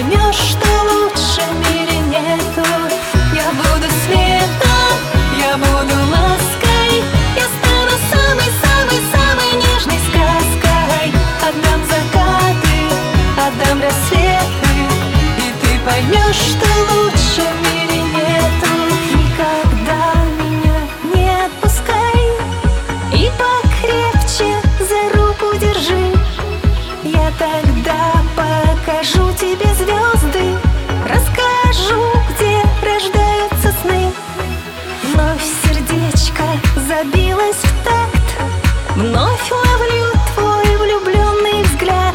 поймешь, что лучше в мире нету. Я буду светом, я буду лаской Я стану самой-самой-самой нежной сказкой. Отдам закаты, отдам рассветы И ты поймешь, что Вновь ловлю твой влюбленный взгляд.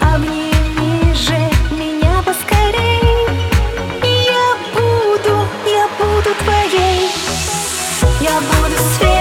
Обними же меня поскорей. Я буду, я буду твоей. Я буду светом